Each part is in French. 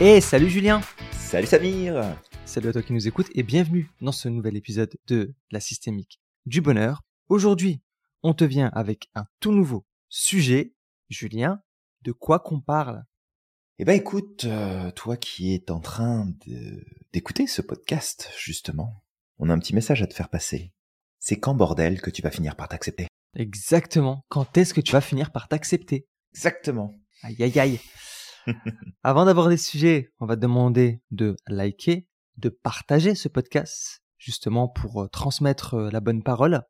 Et salut Julien Salut Samir Salut à toi qui nous écoutes et bienvenue dans ce nouvel épisode de La Systémique du Bonheur. Aujourd'hui, on te vient avec un tout nouveau sujet. Julien, de quoi qu'on parle? Eh ben écoute, euh, toi qui es en train d'écouter ce podcast, justement, on a un petit message à te faire passer. C'est quand bordel que tu vas finir par t'accepter? Exactement. Quand est-ce que tu vas finir par t'accepter? Exactement. Aïe aïe aïe. Avant d'aborder ce sujet, on va te demander de liker, de partager ce podcast, justement pour euh, transmettre euh, la bonne parole.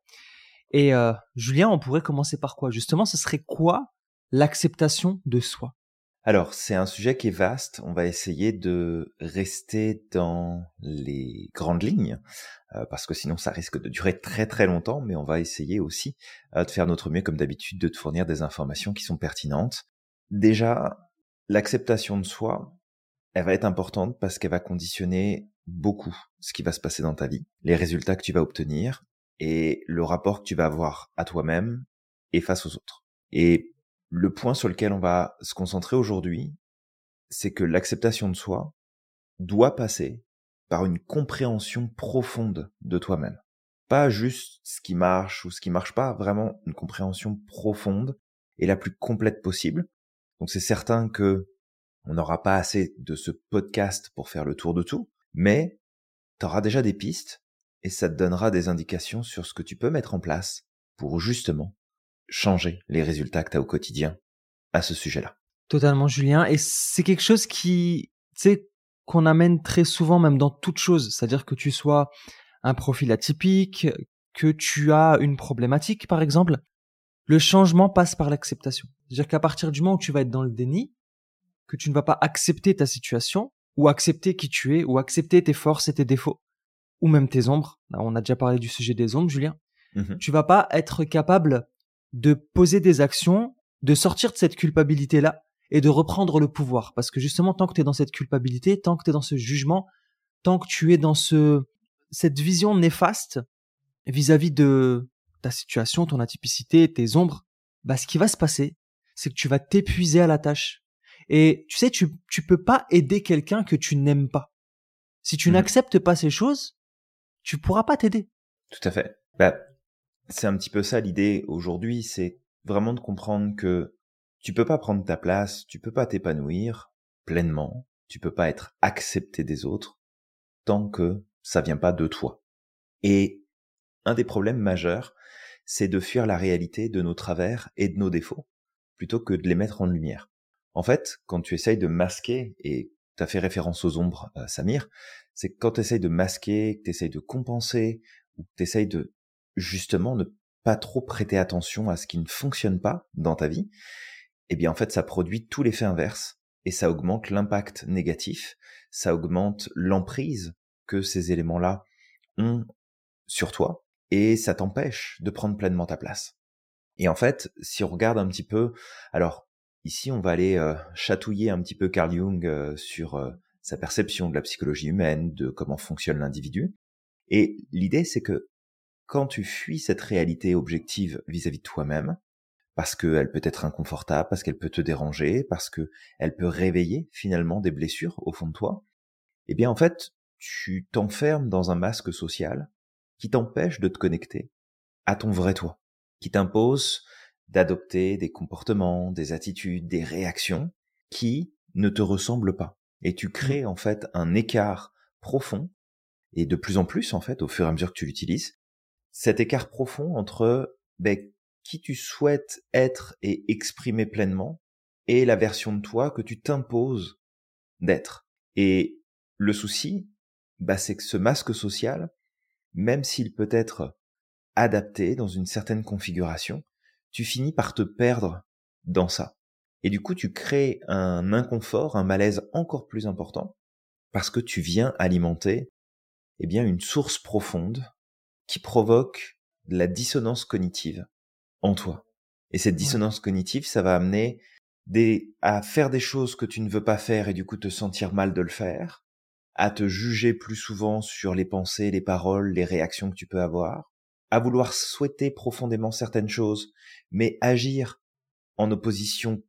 Et euh, Julien, on pourrait commencer par quoi? Justement, ce serait quoi l'acceptation de soi? Alors, c'est un sujet qui est vaste. On va essayer de rester dans les grandes lignes, parce que sinon ça risque de durer très très longtemps, mais on va essayer aussi de faire notre mieux, comme d'habitude, de te fournir des informations qui sont pertinentes. Déjà, l'acceptation de soi, elle va être importante parce qu'elle va conditionner beaucoup ce qui va se passer dans ta vie, les résultats que tu vas obtenir et le rapport que tu vas avoir à toi-même et face aux autres. Et le point sur lequel on va se concentrer aujourd'hui, c'est que l'acceptation de soi doit passer par une compréhension profonde de toi-même. Pas juste ce qui marche ou ce qui marche pas, vraiment une compréhension profonde et la plus complète possible donc c'est certain que on n'aura pas assez de ce podcast pour faire le tour de tout, mais tu déjà des pistes et ça te donnera des indications sur ce que tu peux mettre en place pour justement changer les résultats que tu as au quotidien à ce sujet-là. Totalement Julien et c'est quelque chose qui tu sais qu'on amène très souvent même dans toute chose, c'est-à-dire que tu sois un profil atypique, que tu as une problématique par exemple, le changement passe par l'acceptation. C'est-à-dire qu'à partir du moment où tu vas être dans le déni, que tu ne vas pas accepter ta situation, ou accepter qui tu es, ou accepter tes forces et tes défauts, ou même tes ombres, on a déjà parlé du sujet des ombres, Julien, mmh tu vas pas être capable de poser des actions, de sortir de cette culpabilité-là, et de reprendre le pouvoir. Parce que justement, tant que tu es dans cette culpabilité, tant que tu es dans ce jugement, tant que tu es dans ce, cette vision néfaste vis-à-vis de ta situation, ton atypicité, tes ombres, bah, ce qui va se passer, c'est que tu vas t'épuiser à la tâche. Et tu sais, tu, tu peux pas aider quelqu'un que tu n'aimes pas. Si tu mmh n'acceptes pas ces choses, tu pourras pas t'aider. Tout à fait. Bah, c'est un petit peu ça l'idée aujourd'hui, c'est vraiment de comprendre que tu peux pas prendre ta place, tu peux pas t'épanouir pleinement, tu peux pas être accepté des autres tant que ça vient pas de toi. Et un des problèmes majeurs, c'est de fuir la réalité de nos travers et de nos défauts plutôt que de les mettre en lumière. En fait, quand tu essayes de masquer, et tu as fait référence aux ombres, euh, Samir, c'est quand tu essayes de masquer, que tu essayes de compenser, ou que tu essayes de justement ne pas trop prêter attention à ce qui ne fonctionne pas dans ta vie, eh bien en fait ça produit tout l'effet inverse, et ça augmente l'impact négatif, ça augmente l'emprise que ces éléments-là ont sur toi, et ça t'empêche de prendre pleinement ta place. Et en fait, si on regarde un petit peu, alors ici on va aller euh, chatouiller un petit peu Carl Jung euh, sur euh, sa perception de la psychologie humaine, de comment fonctionne l'individu. Et l'idée c'est que quand tu fuis cette réalité objective vis-à-vis de toi-même, parce qu'elle peut être inconfortable, parce qu'elle peut te déranger, parce que elle peut réveiller finalement des blessures au fond de toi, eh bien en fait, tu t'enfermes dans un masque social qui t'empêche de te connecter à ton vrai toi qui t'impose d'adopter des comportements, des attitudes, des réactions qui ne te ressemblent pas. Et tu crées en fait un écart profond, et de plus en plus en fait au fur et à mesure que tu l'utilises, cet écart profond entre ben, qui tu souhaites être et exprimer pleinement et la version de toi que tu t'imposes d'être. Et le souci, bah, c'est que ce masque social, même s'il peut être adapté dans une certaine configuration, tu finis par te perdre dans ça. Et du coup, tu crées un inconfort, un malaise encore plus important, parce que tu viens alimenter, eh bien, une source profonde qui provoque de la dissonance cognitive en toi. Et cette dissonance cognitive, ça va amener des, à faire des choses que tu ne veux pas faire et du coup te sentir mal de le faire, à te juger plus souvent sur les pensées, les paroles, les réactions que tu peux avoir, à vouloir souhaiter profondément certaines choses, mais agir en opposition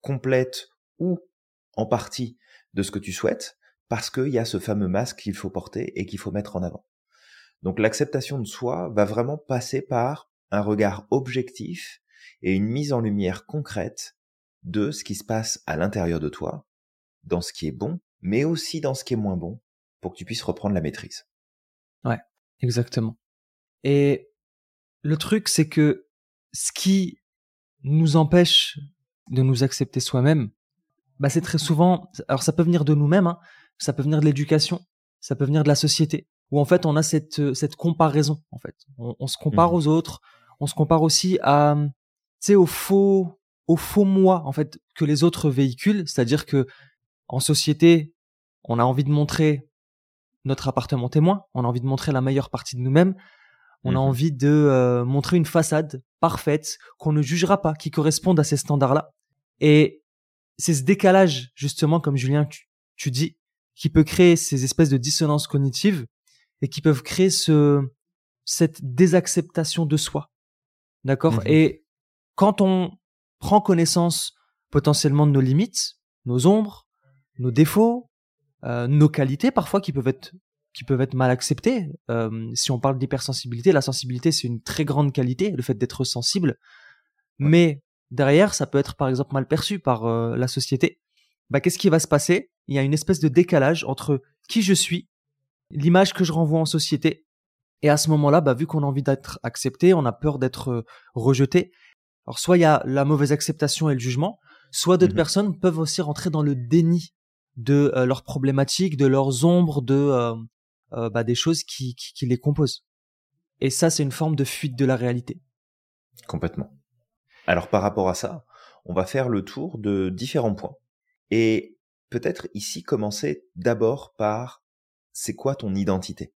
complète ou en partie de ce que tu souhaites parce qu'il y a ce fameux masque qu'il faut porter et qu'il faut mettre en avant. Donc l'acceptation de soi va vraiment passer par un regard objectif et une mise en lumière concrète de ce qui se passe à l'intérieur de toi, dans ce qui est bon, mais aussi dans ce qui est moins bon, pour que tu puisses reprendre la maîtrise. Ouais, exactement. Et le truc, c'est que ce qui nous empêche de nous accepter soi-même, bah c'est très souvent, alors ça peut venir de nous-mêmes, hein, ça peut venir de l'éducation, ça peut venir de la société, où en fait on a cette cette comparaison en fait, on, se compare mmh. aux autres, on se compare aussi à, tu sais, au faux au faux moi en fait que les autres véhiculent, c'est-à-dire que en société, on a envie de montrer notre appartement témoin, on a envie de montrer la meilleure partie de nous-mêmes, on a mmh envie de euh, montrer une façade parfaite qu'on ne jugera pas, qui corresponde à ces standards-là. Et c'est ce décalage, justement, comme Julien, tu, dis, qui peut créer ces espèces de dissonances cognitives et qui peuvent créer ce, cette désacceptation de soi. D'accord? Mmh Et quand on prend connaissance potentiellement de nos limites, nos ombres, nos défauts, euh, nos qualités parfois qui peuvent être qui peuvent être mal acceptées. Euh, si on parle d'hypersensibilité, la sensibilité c'est une très grande qualité, le fait d'être sensible. Mais derrière, ça peut être par exemple mal perçu par euh, la société. Bah, qu'est-ce qui va se passer? Il y a une espèce de décalage entre qui je suis, l'image que je renvoie en société, et à ce moment-là, bah, vu qu'on a envie d'être accepté, on a peur d'être rejeté. Alors soit il y a la mauvaise acceptation et le jugement, soit d'autres mmh personnes peuvent aussi rentrer dans le déni de euh, leurs problématiques, de leurs ombres, de euh, euh, bah, des choses qui, qui, les composent. Et ça, c'est une forme de fuite de la réalité. Complètement. Alors par rapport à ça, on va faire le tour de différents points. Et peut-être ici commencer d'abord par c'est quoi ton identité?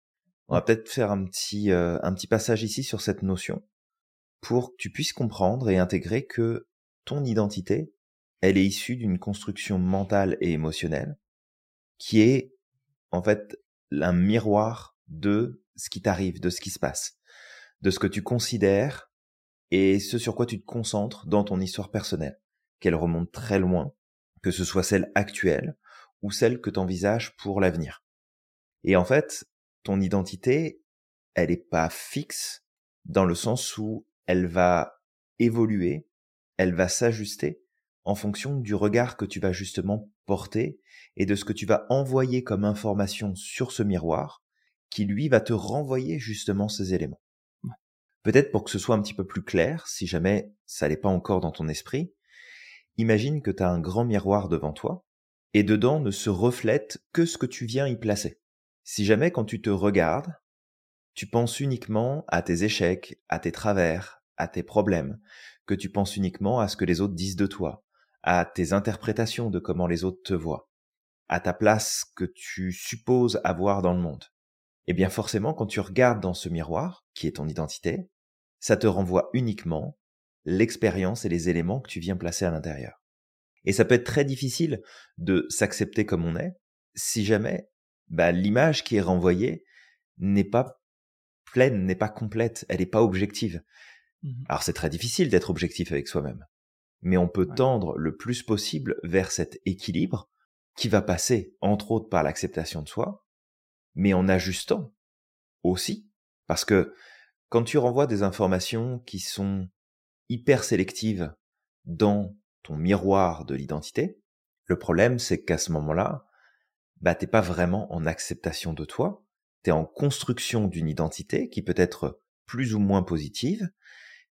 On va peut-être faire un petit, un petit passage ici sur cette notion pour que tu puisses comprendre et intégrer que ton identité, elle est issue d'une construction mentale et émotionnelle qui est en fait un miroir de ce qui t'arrive, de ce qui se passe, de ce que tu considères et ce sur quoi tu te concentres dans ton histoire personnelle, qu'elle remonte très loin, que ce soit celle actuelle ou celle que tu envisages pour l'avenir. Et en fait, ton identité, elle n'est pas fixe dans le sens où elle va évoluer, elle va s'ajuster en fonction du regard que tu vas justement porter et de ce que tu vas envoyer comme information sur ce miroir qui lui va te renvoyer justement ces éléments. Peut-être pour que ce soit un petit peu plus clair, si jamais ça n'est pas encore dans ton esprit, imagine que tu as un grand miroir devant toi et dedans ne se reflète que ce que tu viens y placer. Si jamais quand tu te regardes, tu penses uniquement à tes échecs, à tes travers, à tes problèmes, que tu penses uniquement à ce que les autres disent de toi, à tes interprétations de comment les autres te voient, à ta place que tu supposes avoir dans le monde. Eh bien forcément, quand tu regardes dans ce miroir, qui est ton identité, ça te renvoie uniquement l'expérience et les éléments que tu viens placer à l'intérieur. Et ça peut être très difficile de s'accepter comme on est si jamais bah, l'image qui est renvoyée n'est pas pleine, n'est pas complète, elle n'est pas objective. Mmh Alors c'est très difficile d'être objectif avec soi-même mais on peut tendre le plus possible vers cet équilibre qui va passer, entre autres, par l'acceptation de soi, mais en ajustant aussi, parce que quand tu renvoies des informations qui sont hyper sélectives dans ton miroir de l'identité, le problème c'est qu'à ce moment-là, bah t'es pas vraiment en acceptation de toi, t'es en construction d'une identité qui peut être plus ou moins positive,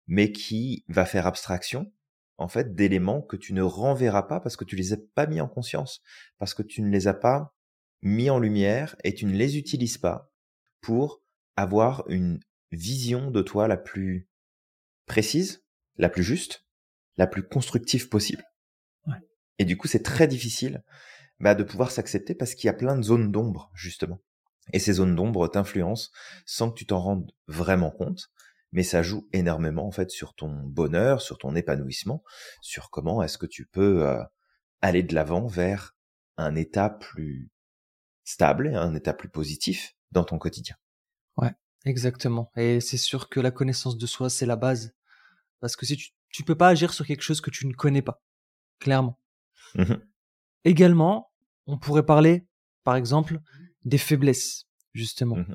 mais qui va faire abstraction en fait, d'éléments que tu ne renverras pas parce que tu les as pas mis en conscience, parce que tu ne les as pas mis en lumière et tu ne les utilises pas pour avoir une vision de toi la plus précise, la plus juste, la plus constructive possible. Et du coup, c'est très difficile bah, de pouvoir s'accepter parce qu'il y a plein de zones d'ombre, justement. Et ces zones d'ombre t'influencent sans que tu t'en rendes vraiment compte mais ça joue énormément en fait sur ton bonheur, sur ton épanouissement, sur comment est-ce que tu peux euh, aller de l'avant vers un état plus stable, un état plus positif dans ton quotidien. Ouais, exactement. Et c'est sûr que la connaissance de soi, c'est la base. Parce que si tu, tu peux pas agir sur quelque chose que tu ne connais pas, clairement. Mmh Également, on pourrait parler, par exemple, des faiblesses, justement. Mhm.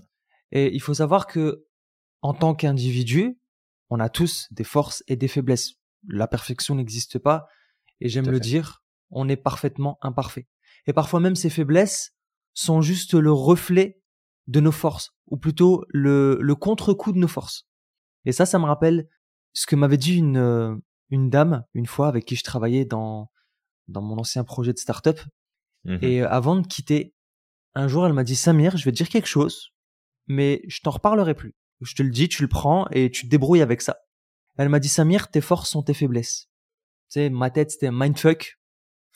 Et il faut savoir que, en tant qu'individu, on a tous des forces et des faiblesses. La perfection n'existe pas, et j'aime le fait. dire, on est parfaitement imparfait. Et parfois même ces faiblesses sont juste le reflet de nos forces, ou plutôt le, le contre-coup de nos forces. Et ça, ça me rappelle ce que m'avait dit une, euh, une dame, une fois, avec qui je travaillais dans, dans mon ancien projet de start-up. Mhm. Et euh, avant de quitter, un jour, elle m'a dit, Samir, je vais te dire quelque chose, mais je t'en reparlerai plus. Je te le dis, tu le prends et tu te débrouilles avec ça. Elle m'a dit, Samir, tes forces sont tes faiblesses. Tu sais, ma tête, c'était un mindfuck.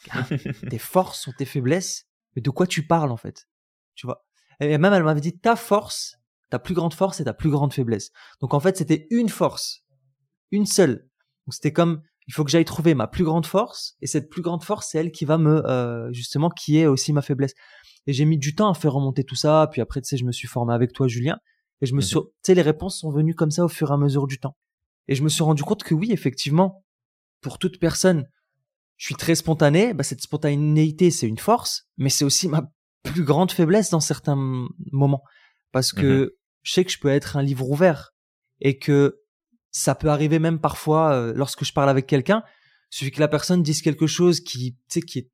tes forces sont tes faiblesses. Mais de quoi tu parles, en fait? Tu vois? Et même, elle m'avait dit, ta force, ta plus grande force et ta plus grande faiblesse. Donc, en fait, c'était une force. Une seule. Donc, c'était comme, il faut que j'aille trouver ma plus grande force. Et cette plus grande force, c'est elle qui va me, euh, justement, qui est aussi ma faiblesse. Et j'ai mis du temps à faire remonter tout ça. Puis après, tu sais, je me suis formé avec toi, Julien. Et je me Mhm. suis, tu sais, les réponses sont venues comme ça au fur et à mesure du temps. Et je me suis rendu compte que oui, effectivement, pour toute personne, je suis très spontané. Bah, cette spontanéité, c'est une force, mais c'est aussi ma plus grande faiblesse dans certains moments. Parce que je sais que je peux être un livre ouvert et que ça peut arriver même parfois euh, lorsque je parle avec quelqu'un, il suffit que la personne dise quelque chose qui, tu sais, qui est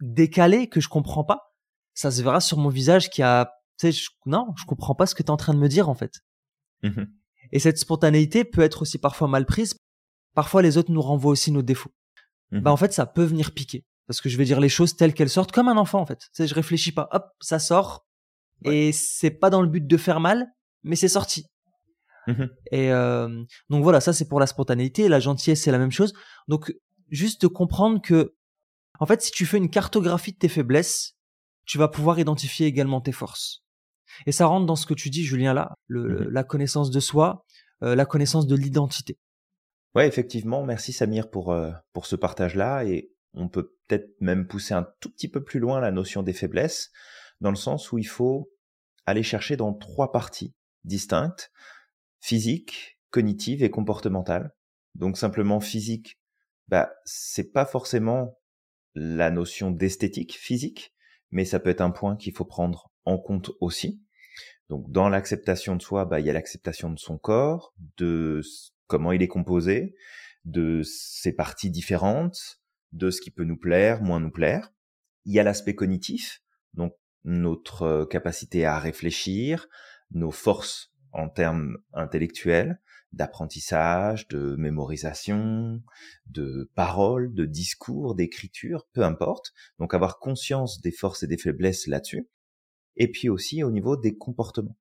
décalé, que je comprends pas. Ça se verra sur mon visage qui a, sais, je- non, je comprends pas ce que tu es en train de me dire, en fait. Mhm. Et cette spontanéité peut être aussi parfois mal prise. Parfois, les autres nous renvoient aussi nos défauts. Mhm. Bah, en fait, ça peut venir piquer. Parce que je vais dire les choses telles qu'elles sortent, comme un enfant, en fait. Tu sais, je réfléchis pas. Hop, ça sort. Et c'est pas dans le but de faire mal, mais c'est sorti. Mhm. Et euh, donc voilà, ça c'est pour la spontanéité. La gentillesse, c'est la même chose. Donc, juste de comprendre que, en fait, si tu fais une cartographie de tes faiblesses, tu vas pouvoir identifier également tes forces. Et ça rentre dans ce que tu dis, Julien, là, le, Mhm. la connaissance de soi, euh, la connaissance de l'identité. Ouais, effectivement. Merci Samir pour euh, pour ce partage-là et on peut peut-être même pousser un tout petit peu plus loin la notion des faiblesses dans le sens où il faut aller chercher dans trois parties distinctes physique, cognitive et comportementale. Donc simplement physique, bah c'est pas forcément la notion d'esthétique physique, mais ça peut être un point qu'il faut prendre en compte aussi. Donc dans l'acceptation de soi, bah il y a l'acceptation de son corps, de comment il est composé, de ses parties différentes, de ce qui peut nous plaire, moins nous plaire. Il y a l'aspect cognitif, donc notre euh, capacité à réfléchir, nos forces en termes intellectuels, d'apprentissage, de mémorisation, de parole, de discours, d'écriture, peu importe. Donc avoir conscience des forces et des faiblesses là-dessus. Et puis aussi au niveau des comportements.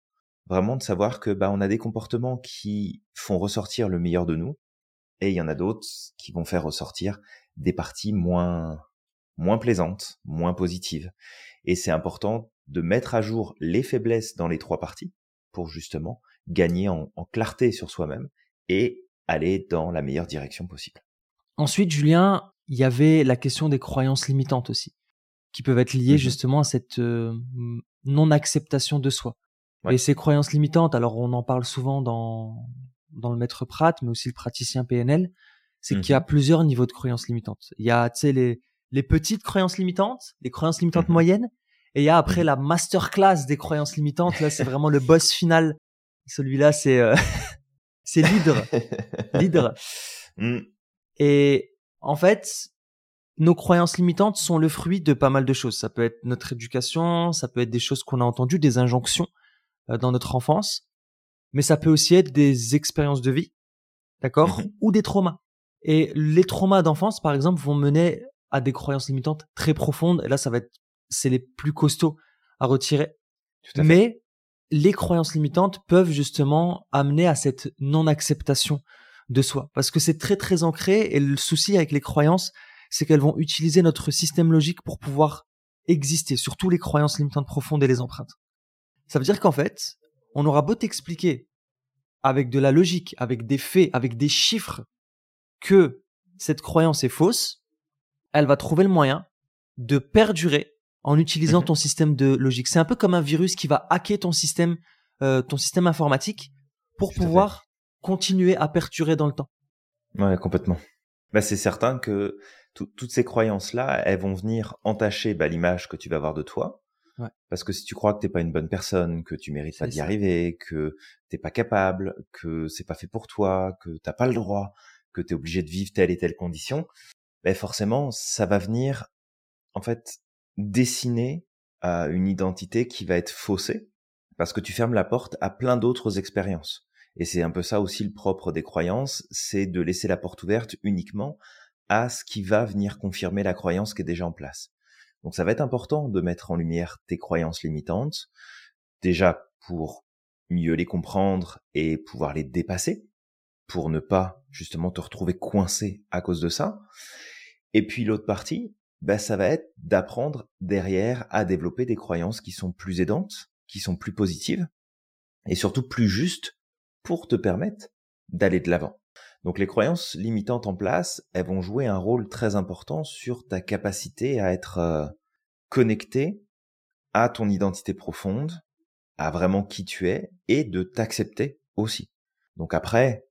Vraiment de savoir que bah on a des comportements qui font ressortir le meilleur de nous et il y en a d'autres qui vont faire ressortir des parties moins moins plaisantes, moins positives. Et c'est important de mettre à jour les faiblesses dans les trois parties pour justement gagner en, en clarté sur soi-même et aller dans la meilleure direction possible. Ensuite, Julien, il y avait la question des croyances limitantes aussi, qui peuvent être liées Mhm. justement à cette euh, non-acceptation de soi. Ouais. Et ces croyances limitantes, alors on en parle souvent dans, dans le maître Prat, mais aussi le praticien PNL, c'est qu'il y a plusieurs niveaux de croyances limitantes. Il y a, tu sais, les, les petites croyances limitantes, les croyances limitantes Mhm. moyennes, et il y a après la masterclass des croyances limitantes. Là, c'est vraiment le boss final. Celui-là, c'est euh, c'est l'hydre. L'hydre. Et en fait, nos croyances limitantes sont le fruit de pas mal de choses. Ça peut être notre éducation, ça peut être des choses qu'on a entendues, des injonctions euh, dans notre enfance, mais ça peut aussi être des expériences de vie, d'accord, Mhm. ou des traumas. Et les traumas d'enfance, par exemple, vont mener à des croyances limitantes très profondes. Et là, ça va être, c'est les plus costauds à retirer. Tout à fait. Mais les croyances limitantes peuvent justement amener à cette non-acceptation de soi. Parce que c'est très très ancré et le souci avec les croyances, c'est qu'elles vont utiliser notre système logique pour pouvoir exister, surtout les croyances limitantes profondes et les empreintes. Ça veut dire qu'en fait, on aura beau t'expliquer avec de la logique, avec des faits, avec des chiffres, que cette croyance est fausse, elle va trouver le moyen de perdurer en utilisant Mhm. ton système de logique. C'est un peu comme un virus qui va hacker ton système, euh, ton système informatique pour Tout pouvoir continuer à perdurer dans le temps. Ouais, complètement. Bah, c'est certain que toutes ces croyances-là, elles vont venir entacher bah, l'image que tu vas avoir de toi. Parce que si tu crois que t'es pas une bonne personne, que tu mérites pas d'y arriver, que t'es pas capable, que c'est pas fait pour toi, que t'as pas le droit, que tu es obligé de vivre telle et telle condition, ben forcément, ça va venir, en fait, dessiner à une identité qui va être faussée, parce que tu fermes la porte à plein d'autres expériences. Et c'est un peu ça aussi le propre des croyances, c'est de laisser la porte ouverte uniquement à ce qui va venir confirmer la croyance qui est déjà en place. Donc ça va être important de mettre en lumière tes croyances limitantes, déjà pour mieux les comprendre et pouvoir les dépasser, pour ne pas justement te retrouver coincé à cause de ça. Et puis l'autre partie, bah, ça va être d'apprendre derrière à développer des croyances qui sont plus aidantes, qui sont plus positives, et surtout plus justes pour te permettre d'aller de l'avant. Donc les croyances limitantes en place, elles vont jouer un rôle très important sur ta capacité à être euh, connecté à ton identité profonde, à vraiment qui tu es, et de t'accepter aussi. Donc après,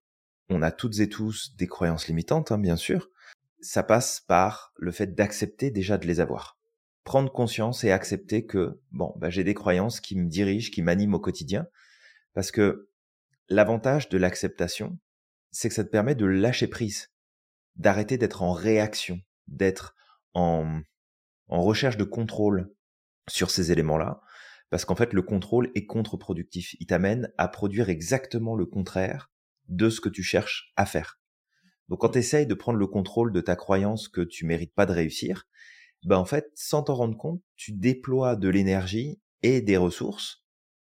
on a toutes et tous des croyances limitantes, hein, bien sûr. Ça passe par le fait d'accepter déjà de les avoir. Prendre conscience et accepter que, bon, bah, j'ai des croyances qui me dirigent, qui m'animent au quotidien. Parce que l'avantage de l'acceptation, c'est que ça te permet de lâcher prise, d'arrêter d'être en réaction, d'être en, en recherche de contrôle sur ces éléments-là, parce qu'en fait le contrôle est contre-productif. Il t'amène à produire exactement le contraire de ce que tu cherches à faire. Donc quand tu essayes de prendre le contrôle de ta croyance que tu mérites pas de réussir, ben en fait, sans t'en rendre compte, tu déploies de l'énergie et des ressources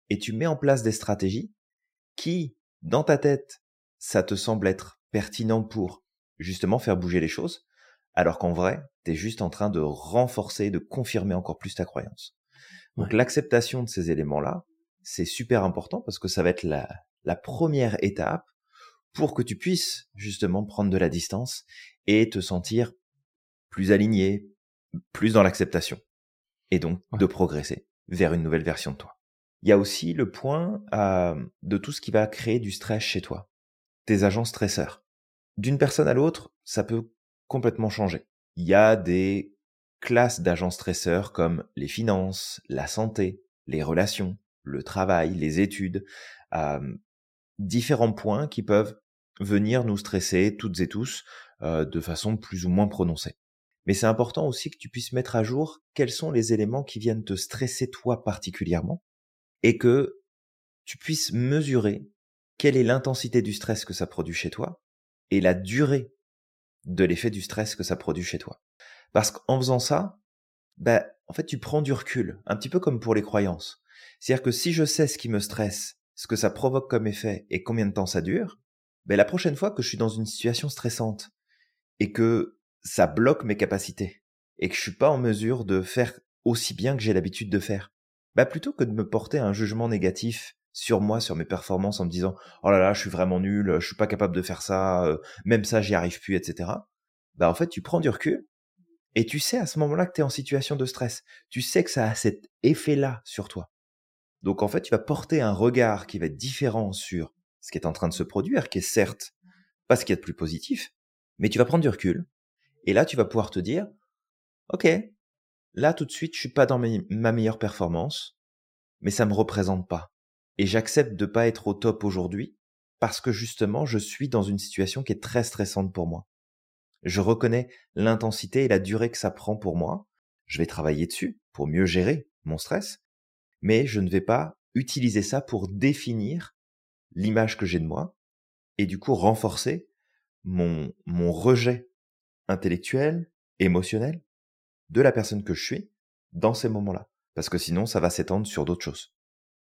et tu mets en place des stratégies qui, dans ta tête, ça te semble être pertinent pour justement faire bouger les choses, alors qu'en vrai, tu es juste en train de renforcer, de confirmer encore plus ta croyance. Donc l'acceptation de ces éléments-là, c'est super important parce que ça va être la, la première étape pour que tu puisses justement prendre de la distance et te sentir plus aligné, plus dans l'acceptation, et donc de progresser vers une nouvelle version de toi. Il y a aussi le point euh, de tout ce qui va créer du stress chez toi tes agents stresseurs. D'une personne à l'autre, ça peut complètement changer. Il y a des classes d'agents stresseurs comme les finances, la santé, les relations, le travail, les études, différents points qui peuvent venir nous stresser toutes et tous de façon plus ou moins prononcée. Mais c'est important aussi que tu puisses mettre à jour quels sont les éléments qui viennent te stresser toi particulièrement et que tu puisses mesurer quelle est l'intensité du stress que ça produit chez toi et la durée de l'effet du stress que ça produit chez toi. Parce qu'en faisant ça, ben, en fait, tu prends du recul, un petit peu comme pour les croyances. C'est-à-dire que si je sais ce qui me stresse, ce que ça provoque comme effet et combien de temps ça dure, ben, la prochaine fois que je suis dans une situation stressante et que ça bloque mes capacités et que je suis pas en mesure de faire aussi bien que j'ai l'habitude de faire, ben, plutôt que de me porter un jugement négatif sur moi, sur mes performances en me disant oh là là, je suis vraiment nul, je suis pas capable de faire ça, euh, même ça j'y arrive plus, etc. Bah en fait, tu prends du recul et tu sais à ce moment-là que tu es en situation de stress. Tu sais que ça a cet effet-là sur toi. Donc en fait, tu vas porter un regard qui va être différent sur ce qui est en train de se produire, qui est certes pas ce qu'il y a de plus positif, mais tu vas prendre du recul. Et là, tu vas pouvoir te dire, OK, là tout de suite, je suis pas dans ma meilleure performance, mais ça me représente pas et j'accepte de pas être au top aujourd'hui parce que justement je suis dans une situation qui est très stressante pour moi. Je reconnais l'intensité et la durée que ça prend pour moi. Je vais travailler dessus pour mieux gérer mon stress, mais je ne vais pas utiliser ça pour définir l'image que j'ai de moi et du coup renforcer mon, mon rejet intellectuel, émotionnel de la personne que je suis dans ces moments-là. Parce que sinon, ça va s'étendre sur d'autres choses.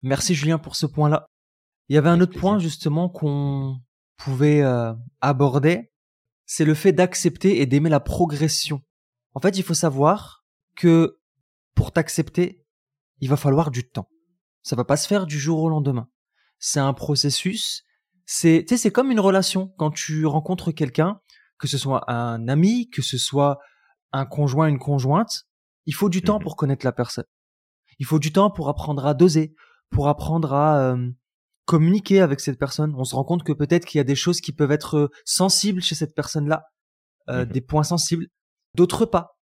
Merci Julien pour ce point-là. Il y avait un autre point justement qu'on pouvait euh, aborder, c'est le fait d'accepter et d'aimer la progression. En fait, il faut savoir que pour t'accepter, il va falloir du temps. Ça va pas se faire du jour au lendemain. C'est un processus. C'est, tu sais, c'est comme une relation. Quand tu rencontres quelqu'un, que ce soit un ami, que ce soit un conjoint, une conjointe, il faut du temps mmh pour connaître la personne. Il faut du temps pour apprendre à doser, pour apprendre à euh, communiquer avec cette personne. On se rend compte que peut-être qu'il y a des choses qui peuvent être euh, sensibles chez cette personne-là. euh, Mhm. des points sensibles, d'autres pas.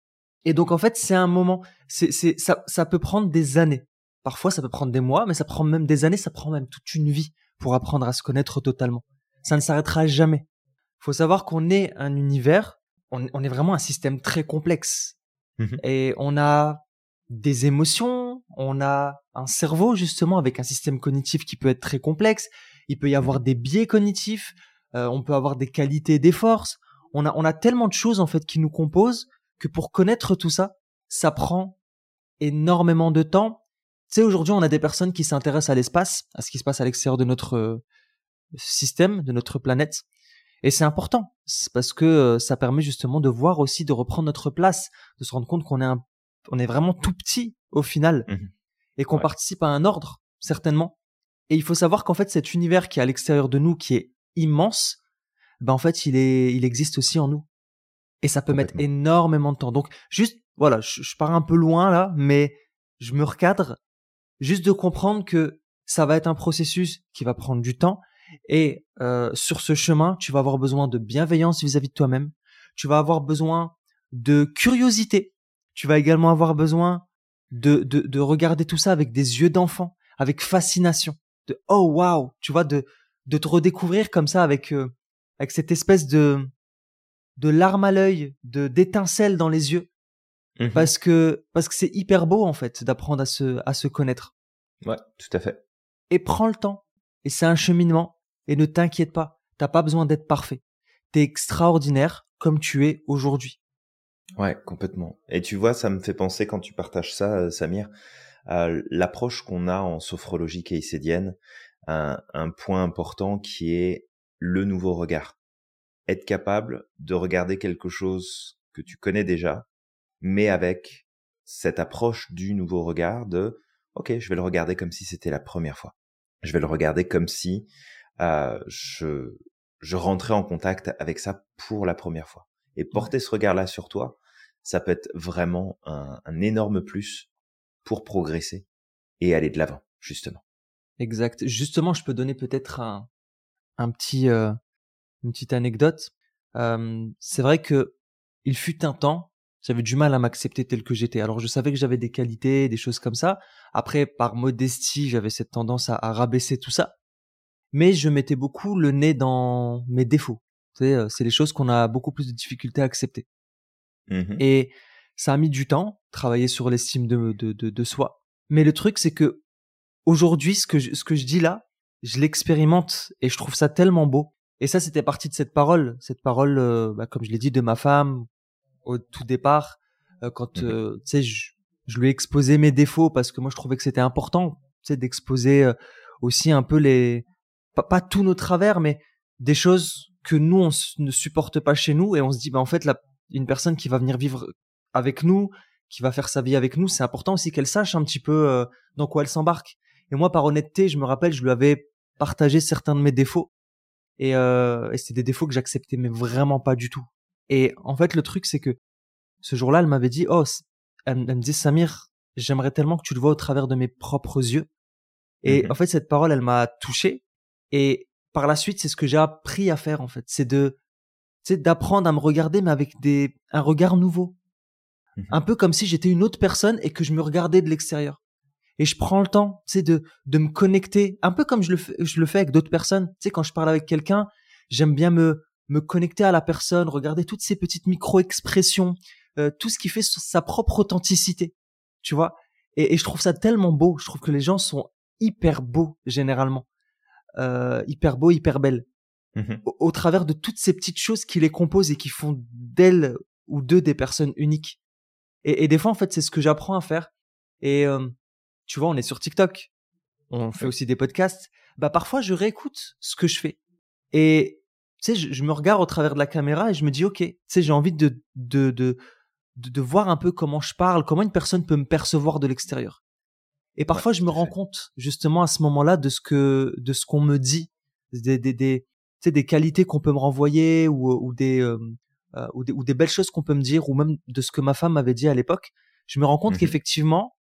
Et donc en fait, c'est un moment, c'est, c'est, ça, ça peut prendre des années. Parfois, ça peut prendre des mois, mais ça prend même des années, ça prend même toute une vie pour apprendre à se connaître totalement. Ça ne s'arrêtera jamais. Faut savoir qu'on est un univers, on, on est vraiment un système très complexe. Mhm. Et on a des émotions, on a un cerveau justement avec un système cognitif qui peut être très complexe. Il peut y avoir des biais cognitifs, euh, on peut avoir des qualités, des forces. On a, on a tellement de choses en fait qui nous composent que pour connaître tout ça, ça prend énormément de temps. Tu sais, aujourd'hui, on a des personnes qui s'intéressent à l'espace, à ce qui se passe à l'extérieur de notre euh, système, de notre planète. Et c'est important, parce que euh, ça permet justement de voir aussi, de reprendre notre place, de se rendre compte qu'on est un, on est vraiment tout petit au final, Mhm. et qu'on Ouais. participe à un ordre certainement. Et il faut savoir qu'en fait, cet univers qui est à l'extérieur de nous, qui est immense, ben en fait, il est, il existe aussi en nous. Et ça peut mettre énormément de temps. Donc, juste, voilà, je, je pars un peu loin là, mais je me recadre juste de comprendre que ça va être un processus qui va prendre du temps. Et euh, sur ce chemin, tu vas avoir besoin de bienveillance vis-à-vis de toi-même. Tu vas avoir besoin de curiosité. Tu vas également avoir besoin de, de, de regarder tout ça avec des yeux d'enfant, avec fascination. De oh wow, tu vois, de, de te redécouvrir comme ça avec, euh, avec cette espèce de, de larme à l'œil, de d'étincelle dans les yeux, Mhm. parce que parce que c'est hyper beau en fait d'apprendre à se à se connaître. Ouais, tout à fait. Et prends le temps. Et c'est un cheminement. Et ne t'inquiète pas, t'as pas besoin d'être parfait. T'es extraordinaire comme tu es aujourd'hui. Ouais, complètement. Et tu vois, ça me fait penser quand tu partages ça, euh, Samir, à l'approche qu'on a en sophrologie keïsédienne, un, un point important qui est le nouveau regard. Être capable de regarder quelque chose que tu connais déjà, mais avec cette approche du nouveau regard de, ok, je vais le regarder comme si c'était la première fois. Je vais le regarder comme si euh, je, je rentrais en contact avec ça pour la première fois. Et porter ce regard-là sur toi, ça peut être vraiment un, un énorme plus pour progresser et aller de l'avant, justement. Exact. Justement, je peux donner peut-être un, un petit, euh, une petite anecdote. Euh, c'est vrai que il fut un temps, j'avais du mal à m'accepter tel que j'étais. Alors, je savais que j'avais des qualités, des choses comme ça. Après, par modestie, j'avais cette tendance à, à rabaisser tout ça. Mais je mettais beaucoup le nez dans mes défauts. C'est les choses qu'on a beaucoup plus de difficultés à accepter. Mhm. Et ça a mis du temps, travailler sur l'estime de, de, de, de soi. Mais le truc, c'est que aujourd'hui, ce que je, ce que je dis là, je l'expérimente et je trouve ça tellement beau. Et ça, c'était partie de cette parole, cette parole, euh, bah, comme je l'ai dit, de ma femme au tout départ, euh, quand euh, tu sais, je, je lui ai exposé mes défauts parce que moi, je trouvais que c'était important, tu sais, d'exposer aussi un peu les, pas, pas tous nos travers, mais des choses que nous on ne supporte pas chez nous et on se dit, bah en fait, la, une personne qui va venir vivre avec nous, qui va faire sa vie avec nous, c'est important aussi qu'elle sache un petit peu euh, dans quoi elle s'embarque. Et moi, par honnêteté, je me rappelle, je lui avais partagé certains de mes défauts. Et, euh, et c'était des défauts que j'acceptais mais vraiment pas du tout. Et en fait, le truc, c'est que ce jour-là, elle m'avait dit, oh, elle, me- elle me disait, Samir, j'aimerais tellement que tu le vois au travers de mes propres yeux. Et Mhm. en fait, cette parole, elle m'a touché. Et par la suite, c'est ce que j'ai appris à faire, en fait. C'est de, sais, d'apprendre à me regarder, mais avec des, un regard nouveau. Un peu comme si j'étais une autre personne et que je me regardais de l'extérieur. Et je prends le temps, tu sais, de, de me connecter, un peu comme je le fais, je le fais avec d'autres personnes. Tu sais, quand je parle avec quelqu'un, j'aime bien me, me connecter à la personne, regarder toutes ces petites micro-expressions, euh, tout ce qui fait sa propre authenticité, tu vois. Et, et je trouve ça tellement beau. Je trouve que les gens sont hyper beaux, généralement. Euh, hyper beaux, hyper belles. Mhm. Au, au travers de toutes ces petites choses qui les composent et qui font d'elles ou d'eux des personnes uniques. Et, et des fois, en fait, c'est ce que j'apprends à faire. Et euh, tu vois, on est sur TikTok. On fait aussi des podcasts. Bah, parfois, je réécoute ce que je fais. Et tu sais, je, je me regarde au travers de la caméra et je me dis, ok, tu sais, j'ai envie de, de, de, de, de voir un peu comment je parle, comment une personne peut me percevoir de l'extérieur. Et parfois, je me rends compte justement à ce moment-là de ce que, de ce qu'on me dit, des, des, des, tu sais, des qualités qu'on peut me renvoyer ou, ou des, euh, euh, ou des, ou des belles choses qu'on peut me dire, ou même de ce que ma femme m'avait dit à l'époque. Je me rends compte Mhm. qu'effectivement,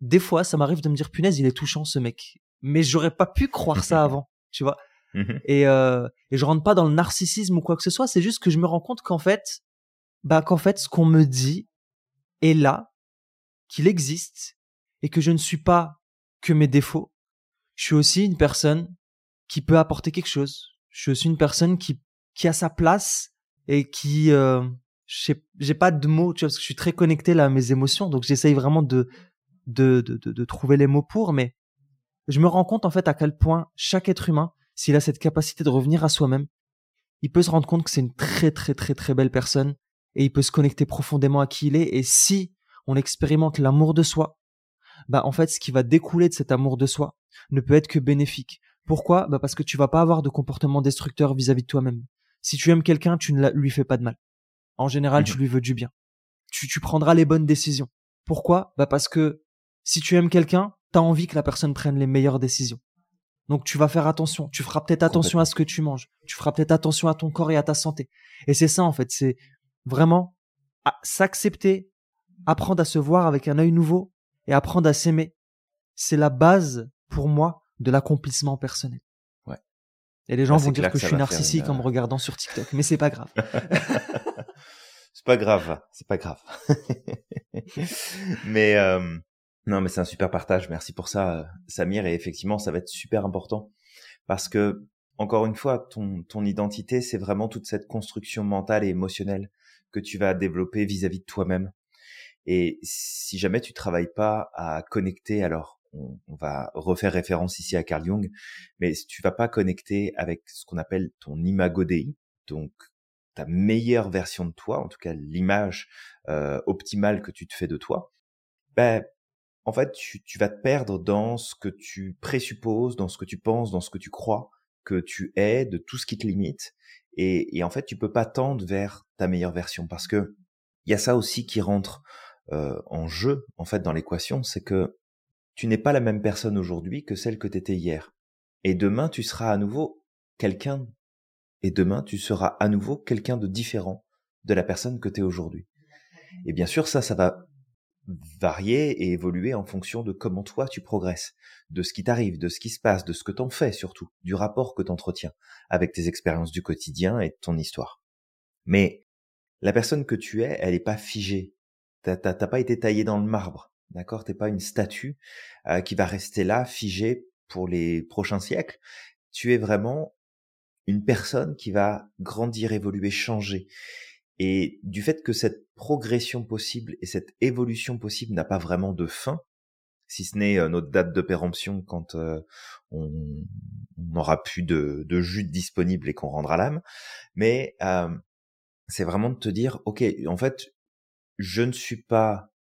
des fois, ça m'arrive de me dire, punaise, il est touchant ce mec. Mais j'aurais pas pu croire ça avant, tu vois? Mhm. Et, euh, et je rentre pas dans le narcissisme ou quoi que ce soit. C'est juste que je me rends compte qu'en fait, bah qu'en fait ce qu'on me dit est là, qu'il existe et que je ne suis pas que mes défauts. Je suis aussi une personne qui peut apporter quelque chose. Je suis une personne qui qui a sa place et qui euh, j'ai pas de mots, tu vois, parce que je suis très connecté là à mes émotions, donc j'essaye vraiment de, de de, de trouver les mots pour, mais je me rends compte en fait à quel point chaque être humain, s'il a cette capacité de revenir à soi-même, il peut se rendre compte que c'est une très très très très belle personne et il peut se connecter profondément à qui il est. Et si on expérimente l'amour de soi, bah en fait, ce qui va découler de cet amour de soi ne peut être que bénéfique. Pourquoi? Bah parce que tu vas pas avoir de comportement destructeur vis-à-vis de toi-même. Si tu aimes quelqu'un, tu ne lui fais pas de mal. En général, tu mhm. lui veux du bien. Tu, tu prendras les bonnes décisions. Pourquoi? Bah parce que si tu aimes quelqu'un, t'as envie que la personne prenne les meilleures décisions. Donc tu vas faire attention. Tu feras peut-être attention à ce que tu manges. Tu feras peut-être attention à ton corps et à ta santé. Et c'est ça en fait. C'est vraiment s'accepter, apprendre à se voir avec un œil nouveau et apprendre à s'aimer. C'est la base pour moi de l'accomplissement personnel. Ouais. Et les gens vont dire que, je suis narcissique en me regardant sur TikTok, mais c'est pas grave. c'est pas grave, c'est pas grave. mais euh, non, mais c'est un super partage. Merci pour ça, euh, Samir. Et effectivement, ça va être super important parce que, encore une fois, ton, ton identité, c'est vraiment toute cette construction mentale et émotionnelle que tu vas développer vis-à-vis de toi-même. Et si jamais tu travailles pas à connecter, alors on, va refaire référence ici à Carl Jung, mais si tu vas pas connecter avec ce qu'on appelle ton imago Dei, donc ta meilleure version de toi, en tout cas l'image euh, optimale que tu te fais de toi, ben en fait, tu, tu, vas te perdre dans ce que tu présupposes, dans ce que tu penses, dans ce que tu crois que tu es, de tout ce qui te limite. Et, et en fait, tu peux pas tendre vers ta meilleure version parce que il y a ça aussi qui rentre euh, en jeu, en fait, dans l'équation, c'est que tu n'es pas la même personne aujourd'hui que celle que tu étais hier. Et demain, tu seras à nouveau quelqu'un. Et demain, tu seras à nouveau quelqu'un de différent de la personne que tu aujourd'hui. Et bien sûr, ça, ça va varier et évoluer en fonction de comment toi tu progresses, de ce qui t'arrive, de ce qui se passe, de ce que t'en fais surtout, du rapport que t'entretiens avec tes expériences du quotidien et ton histoire. Mais la personne que tu es, elle n'est pas figée. T'as pas été taillé dans le marbre, d'accord? T'es pas une statue euh, qui va rester là, figée pour les prochains siècles. Tu es vraiment une personne qui va grandir, évoluer, changer. Et du fait que cette progression possible et cette évolution possible n'a pas vraiment de fin, si ce n'est euh, notre date de péremption quand euh, on n'aura plus de, de jus disponible et qu'on rendra l'âme, mais euh, c'est vraiment de te dire, ok, en fait, je ne suis pas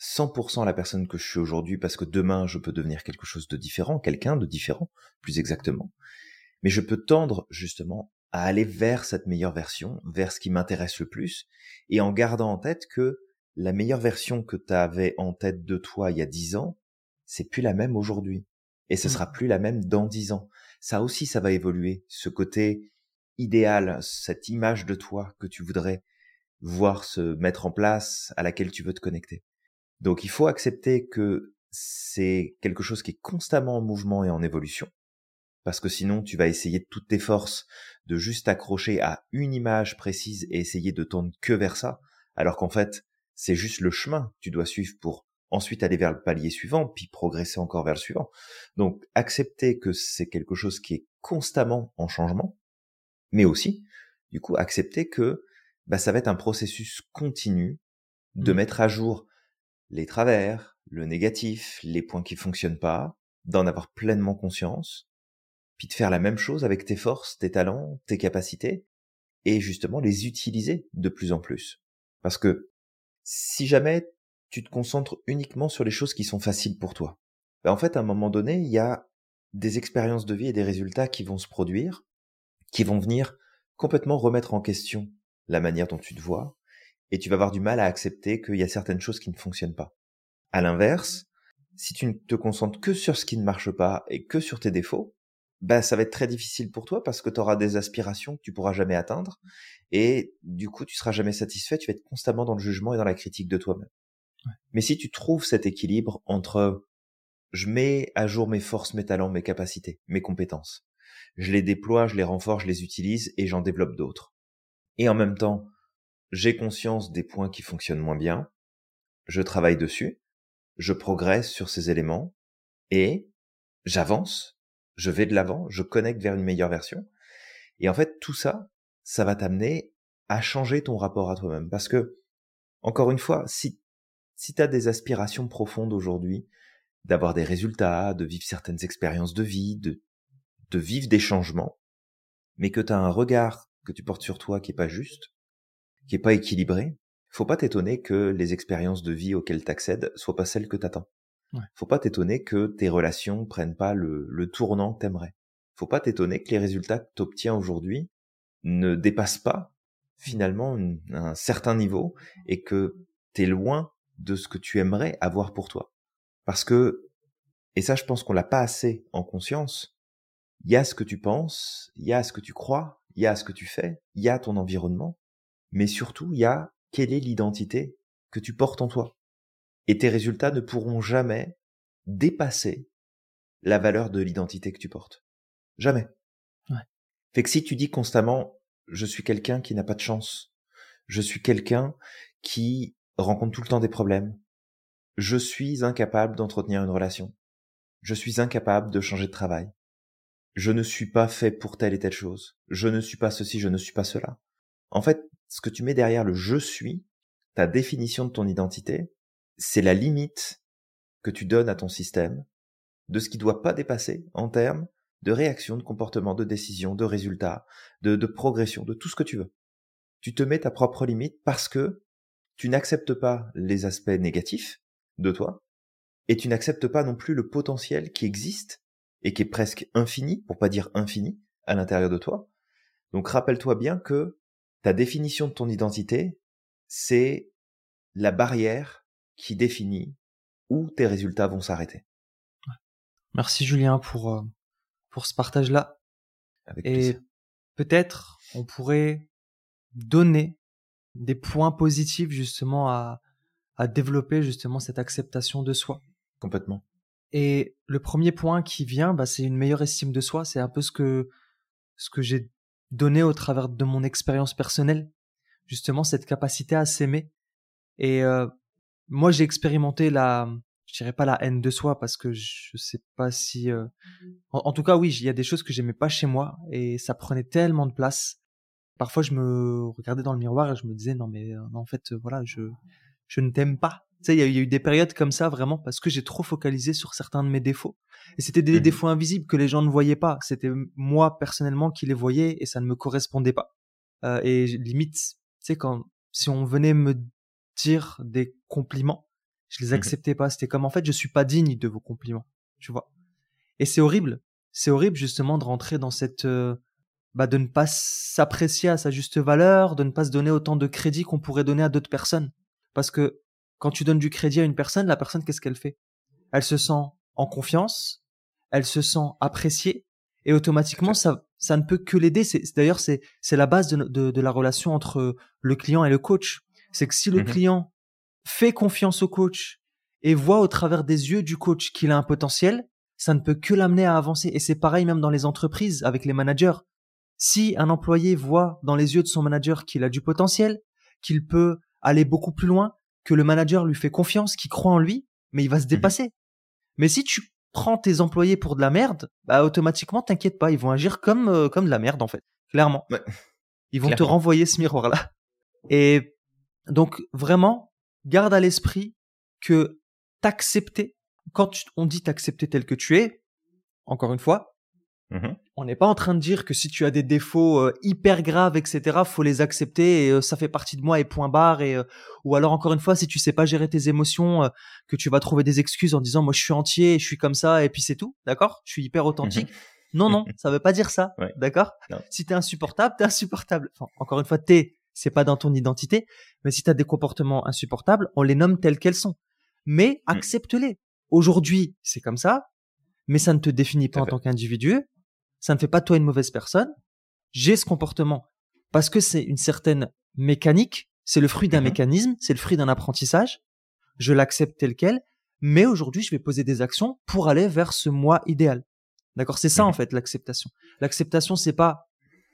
100% la personne que je suis aujourd'hui parce que demain je peux devenir quelque chose de différent, quelqu'un de différent, plus exactement. Mais je peux tendre justement à aller vers cette meilleure version, vers ce qui m'intéresse le plus, et en gardant en tête que la meilleure version que tu avais en tête de toi il y a dix ans, c'est plus la même aujourd'hui. Et ce mmh. sera plus la même dans dix ans. Ça aussi, ça va évoluer. Ce côté idéal, cette image de toi que tu voudrais voir se mettre en place, à laquelle tu veux te connecter. Donc il faut accepter que c'est quelque chose qui est constamment en mouvement et en évolution, parce que sinon tu vas essayer de toutes tes forces de juste accrocher à une image précise et essayer de tendre que vers ça, alors qu'en fait, c'est juste le chemin que tu dois suivre pour ensuite aller vers le palier suivant, puis progresser encore vers le suivant. Donc, accepter que c'est quelque chose qui est constamment en changement, mais aussi, du coup, accepter que bah, ça va être un processus continu de mmh. mettre à jour les travers, le négatif, les points qui fonctionnent pas, d'en avoir pleinement conscience, puis de faire la même chose avec tes forces, tes talents, tes capacités, et justement les utiliser de plus en plus. Parce que si jamais tu te concentres uniquement sur les choses qui sont faciles pour toi, ben en fait, à un moment donné, il y a des expériences de vie et des résultats qui vont se produire, qui vont venir complètement remettre en question la manière dont tu te vois, et tu vas avoir du mal à accepter qu'il y a certaines choses qui ne fonctionnent pas. À l'inverse, si tu ne te concentres que sur ce qui ne marche pas et que sur tes défauts, bah, ça va être très difficile pour toi parce que tu auras des aspirations que tu pourras jamais atteindre et du coup tu seras jamais satisfait, tu vas être constamment dans le jugement et dans la critique de toi-même. Mais si tu trouves cet équilibre entre je mets à jour mes forces, mes talents, mes capacités, mes compétences, je les déploie, je les renforce, je les utilise et j'en développe d'autres. Et en même temps, j'ai conscience des points qui fonctionnent moins bien, je travaille dessus, je progresse sur ces éléments. Et j'avance, je vais de l'avant, je connecte vers une meilleure version. Et en fait, tout ça, ça va t'amener à changer ton rapport à toi-même. Parce que, encore une fois, si, si tu as des aspirations profondes aujourd'hui, d'avoir des résultats, de vivre certaines expériences de vie, de, de vivre des changements, mais que tu as un regard que tu portes sur toi qui est pas juste, qui est pas équilibré, faut pas t'étonner que les expériences de vie auxquelles t'accèdes soient pas celles que t'attends. Ouais. Faut pas t'étonner que tes relations prennent pas le, le tournant que t'aimerais. Faut pas t'étonner que les résultats que t'obtiens aujourd'hui ne dépassent pas finalement un certain niveau et que t'es loin de ce que tu aimerais avoir pour toi. Parce que, et ça je pense qu'on l'a pas assez en conscience, il y a ce que tu penses, il y a ce que tu crois, il y a ce que tu fais, il y a ton environnement, mais surtout il y a quelle est l'identité que tu portes en toi. Et tes résultats ne pourront jamais dépasser la valeur de l'identité que tu portes. Jamais. Ouais. Fait que si tu dis constamment, je suis quelqu'un qui n'a pas de chance, je suis quelqu'un qui rencontre tout le temps des problèmes, je suis incapable d'entretenir une relation, je suis incapable de changer de travail, je ne suis pas fait pour telle et telle chose, je ne suis pas ceci, je ne suis pas cela. En fait, ce que tu mets derrière le je suis, ta définition de ton identité, c'est la limite que tu donnes à ton système de ce qui doit pas dépasser en termes de réaction, de comportement, de décision, de résultat, de, de progression, de tout ce que tu veux. Tu te mets ta propre limite parce que tu n'acceptes pas les aspects négatifs de toi et tu n'acceptes pas non plus le potentiel qui existe et qui est presque infini, pour pas dire infini, à l'intérieur de toi. Donc rappelle-toi bien que ta définition de ton identité, c'est la barrière qui définit où tes résultats vont s'arrêter. Merci Julien pour, euh, pour ce partage-là. Et peut-être on pourrait donner des points positifs justement à, à développer justement cette acceptation de soi. Complètement. Et le premier point qui vient, bah, c'est une meilleure estime de soi. C'est un peu ce que ce que j'ai donné au travers de mon expérience personnelle, justement cette capacité à s'aimer. Et euh, moi, j'ai expérimenté la, je dirais pas la haine de soi parce que je sais pas si, euh, en, tout cas, oui, il y a des choses que j'aimais pas chez moi et ça prenait tellement de place. Parfois, je me regardais dans le miroir et je me disais non mais en fait, voilà, je je ne t'aime pas sais, il y, a eu des périodes comme ça vraiment parce que j'ai trop focalisé sur certains de mes défauts. Et c'était des mmh défauts invisibles que les gens ne voyaient pas. C'était moi personnellement qui les voyais et ça ne me correspondait pas. Euh, et limite, tu sais, quand si on venait me dire des compliments, je les mmh acceptais pas. C'était comme en fait, je suis pas digne de vos compliments, tu vois. Et c'est horrible. C'est horrible justement de rentrer dans cette euh, bah, de ne pas s'apprécier à sa juste valeur, de ne pas se donner autant de crédit qu'on pourrait donner à d'autres personnes. Parce que quand tu donnes du crédit à une personne, la personne, qu'est-ce qu'elle fait? Elle se sent en confiance, elle se sent appréciée, et automatiquement, ça, ça ne peut que l'aider. C'est, d'ailleurs, c'est, c'est la base de, de, de, la relation entre le client et le coach. C'est que si le mmh client fait confiance au coach et voit au travers des yeux du coach qu'il a un potentiel, ça ne peut que l'amener à avancer. Et c'est pareil même dans les entreprises avec les managers. Si un employé voit dans les yeux de son manager qu'il a du potentiel, qu'il peut aller beaucoup plus loin, que le manager lui fait confiance, qu'il croit en lui, mais il va se mmh dépasser. Mais si tu prends tes employés pour de la merde, bah automatiquement t'inquiète pas, ils vont agir comme euh, comme de la merde en fait, clairement. Ils vont te renvoyer ce miroir là. Et donc vraiment garde à l'esprit que t'accepter quand on dit t'accepter tel que tu es, encore une fois, Mmh On n'est pas en train de dire que si tu as des défauts euh, hyper graves, etc., faut les accepter et euh, ça fait partie de moi et point barre. Et euh, ou alors encore une fois, si tu sais pas gérer tes émotions, que tu vas trouver des excuses en disant moi je suis entier, je suis comme ça et puis c'est tout, d'accord? Je suis hyper mmh authentique. Non non, ça veut pas dire ça, d'accord? Si t'es insupportable, t'es insupportable. encore une fois, t'es, c'est pas dans ton identité, mais si t'as des comportements insupportables, on les nomme tels qu'elles sont. Mais mmh. accepte-les. Aujourd'hui, c'est comme ça, mais ça ne te définit pas en tant qu'individu ça ne fait pas toi une mauvaise personne. J'ai ce comportement parce que c'est une certaine mécanique, c'est le fruit d'un mmh mécanisme, c'est le fruit d'un apprentissage. Je l'accepte tel quel, mais aujourd'hui, je vais poser des actions pour aller vers ce moi idéal. D'accord, c'est ça mmh en fait l'acceptation. L'acceptation, c'est pas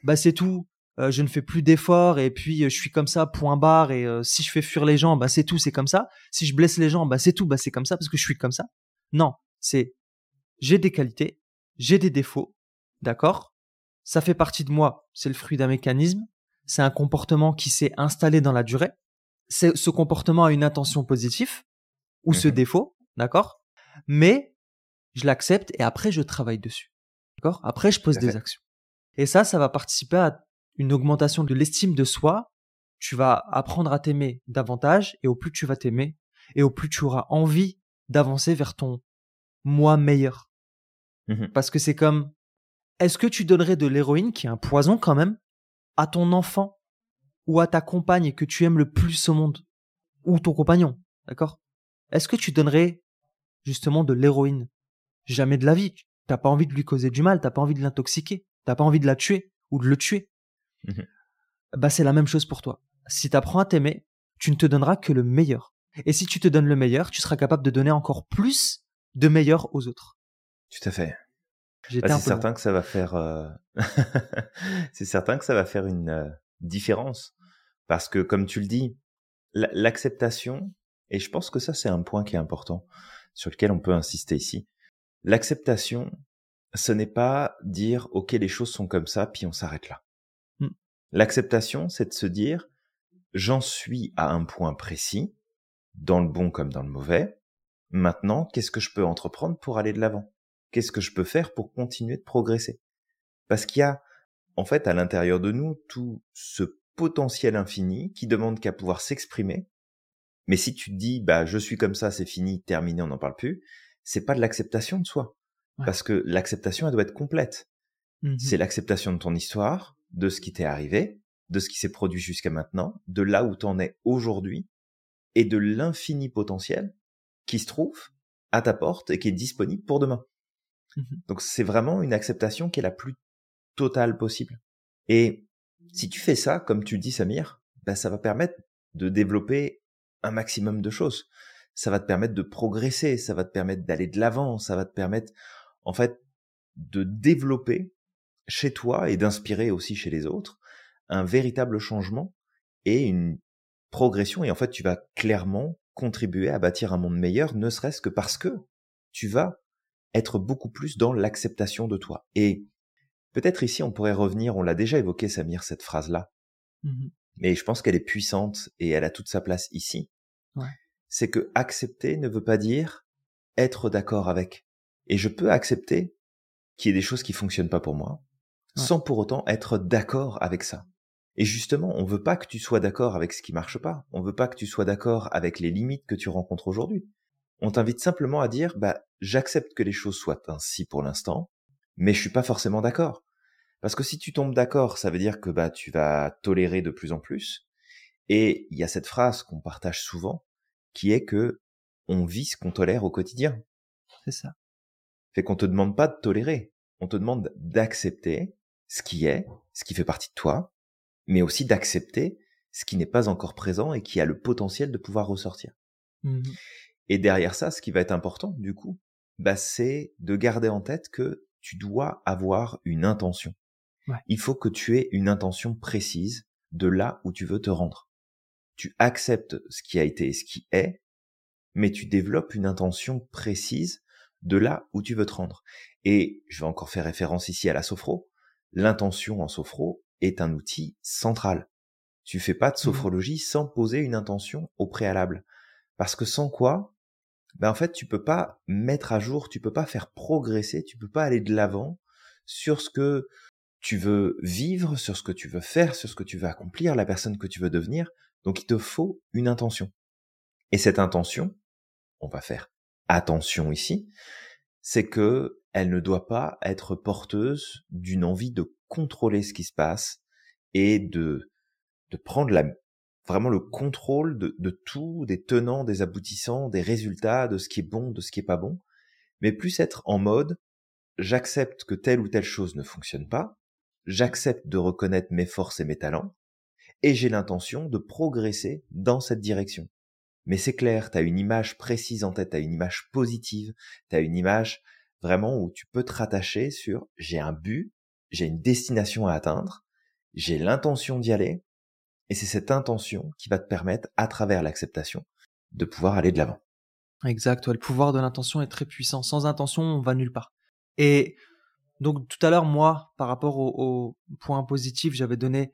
bah c'est tout, euh, je ne fais plus d'efforts et puis euh, je suis comme ça, point barre. Et euh, si je fais fuir les gens, bah c'est tout, c'est comme ça. Si je blesse les gens, bah c'est tout, bah c'est comme ça parce que je suis comme ça. Non, c'est j'ai des qualités, j'ai des défauts, d'accord? Ça fait partie de moi, c'est le fruit d'un mécanisme, c'est un comportement qui s'est installé dans la durée. C'est ce comportement a une intention positive ou ce Mhm. défaut, d'accord? Mais je l'accepte et après je travaille dessus, d'accord? Après je pose des actions. Et ça, ça va participer à une augmentation de l'estime de soi. Tu vas apprendre à t'aimer davantage et au plus tu vas t'aimer et au plus tu auras envie d'avancer vers ton moi meilleur. Mhm. Parce que c'est comme, est-ce que tu donnerais de l'héroïne, qui est un poison quand même, à ton enfant ou à ta compagne que tu aimes le plus au monde? Ou ton compagnon, d'accord? Est-ce que tu donnerais justement de l'héroïne? Jamais de la vie. T'as pas envie de lui causer du mal, t'as pas envie de l'intoxiquer, t'as pas envie de la tuer ou de le tuer. Mhm. Bah c'est la même chose pour toi. Si t'apprends à t'aimer, tu ne te donneras que le meilleur. Et si tu te donnes le meilleur, tu seras capable de donner encore plus de meilleur aux autres. Tout à fait. Bah, c'est certain que ça va faire. euh, c'est certain que ça va faire une euh, différence parce que, comme tu le dis, la- l'acceptation et je pense que ça c'est un point qui est important sur lequel on peut insister ici. L'acceptation, ce n'est pas dire ok les choses sont comme ça puis on s'arrête là. Mm. L'acceptation, c'est de se dire j'en suis à un point précis, dans le bon comme dans le mauvais. Maintenant, qu'est-ce que je peux entreprendre pour aller de l'avant? Qu'est-ce que je peux faire pour continuer de progresser? Parce qu'il y a, en fait, à l'intérieur de nous, tout ce potentiel infini qui demande qu'à pouvoir s'exprimer. Mais si tu te dis, bah, je suis comme ça, c'est fini, terminé, on n'en parle plus, c'est pas de l'acceptation de soi. Ouais. Parce que l'acceptation, elle doit être complète. Mhm. C'est l'acceptation de ton histoire, de ce qui t'est arrivé, de ce qui s'est produit jusqu'à maintenant, de là où t'en es aujourd'hui, et de l'infini potentiel qui se trouve à ta porte et qui est disponible pour demain. Mhm. Donc c'est vraiment une acceptation qui est la plus totale possible. Et si tu fais ça, comme tu dis Samir, ben ça va permettre de développer un maximum de choses. Ça va te permettre de progresser, ça va te permettre d'aller de l'avant, ça va te permettre en fait de développer chez toi et d'inspirer aussi chez les autres un véritable changement et une progression et en fait tu vas clairement contribuer à bâtir un monde meilleur ne serait-ce que parce que tu vas être beaucoup plus dans l'acceptation de toi. Et peut-être ici on pourrait revenir, on l'a déjà évoqué Samir cette phrase-là, Mhm. mais je pense qu'elle est puissante et elle a toute sa place ici. Ouais. C'est que accepter ne veut pas dire être d'accord avec. Et je peux accepter qu'il y ait des choses qui fonctionnent pas pour moi, Ouais. sans pour autant être d'accord avec ça. Et justement, on veut pas que tu sois d'accord avec ce qui marche pas. On veut pas que tu sois d'accord avec les limites que tu rencontres aujourd'hui. On t'invite simplement à dire, bah, j'accepte que les choses soient ainsi pour l'instant, mais je suis pas forcément d'accord. Parce que si tu tombes d'accord, ça veut dire que bah tu vas tolérer de plus en plus. Et il y a cette phrase qu'on partage souvent, qui est que on vit ce qu'on tolère au quotidien. C'est ça. Fait qu'on te demande pas de tolérer, on te demande d'accepter ce qui est, ce qui fait partie de toi, mais aussi d'accepter ce qui n'est pas encore présent et qui a le potentiel de pouvoir ressortir. Mhm. Et derrière ça, ce qui va être important, du coup, bah, c'est de garder en tête que tu dois avoir une intention. Ouais. Il faut que tu aies une intention précise de là où tu veux te rendre. Tu acceptes ce qui a été et ce qui est, mais tu développes une intention précise de là où tu veux te rendre. Et je vais encore faire référence ici à la sophro. L'intention en sophro est un outil central. Tu fais pas de sophrologie sans poser une intention au préalable. Parce que sans quoi, ben en fait, tu peux pas mettre à jour, tu peux pas faire progresser, tu peux pas aller de l'avant sur ce que tu veux vivre, sur ce que tu veux faire, sur ce que tu veux accomplir, la personne que tu veux devenir. Donc il te faut une intention. Et cette intention, on va faire attention ici, c'est que elle ne doit pas être porteuse d'une envie de contrôler ce qui se passe et de de prendre la vraiment le contrôle de, tout, des tenants, des aboutissants, des résultats, de ce qui est bon, de ce qui est pas bon, mais plus être en mode j'accepte que telle ou telle chose ne fonctionne pas, j'accepte de reconnaître mes forces et mes talents, et j'ai l'intention de progresser dans cette direction. Mais c'est clair, tu as une image précise en tête, tu as une image positive, tu as une image vraiment où tu peux te rattacher sur j'ai un but, j'ai une destination à atteindre, j'ai l'intention d'y aller, et c'est cette intention qui va te permettre, à travers l'acceptation, de pouvoir aller de l'avant. Exact, le pouvoir de l'intention est très puissant. Sans intention, on va nulle part. Et donc tout à l'heure, moi, par rapport au, point positif, j'avais donné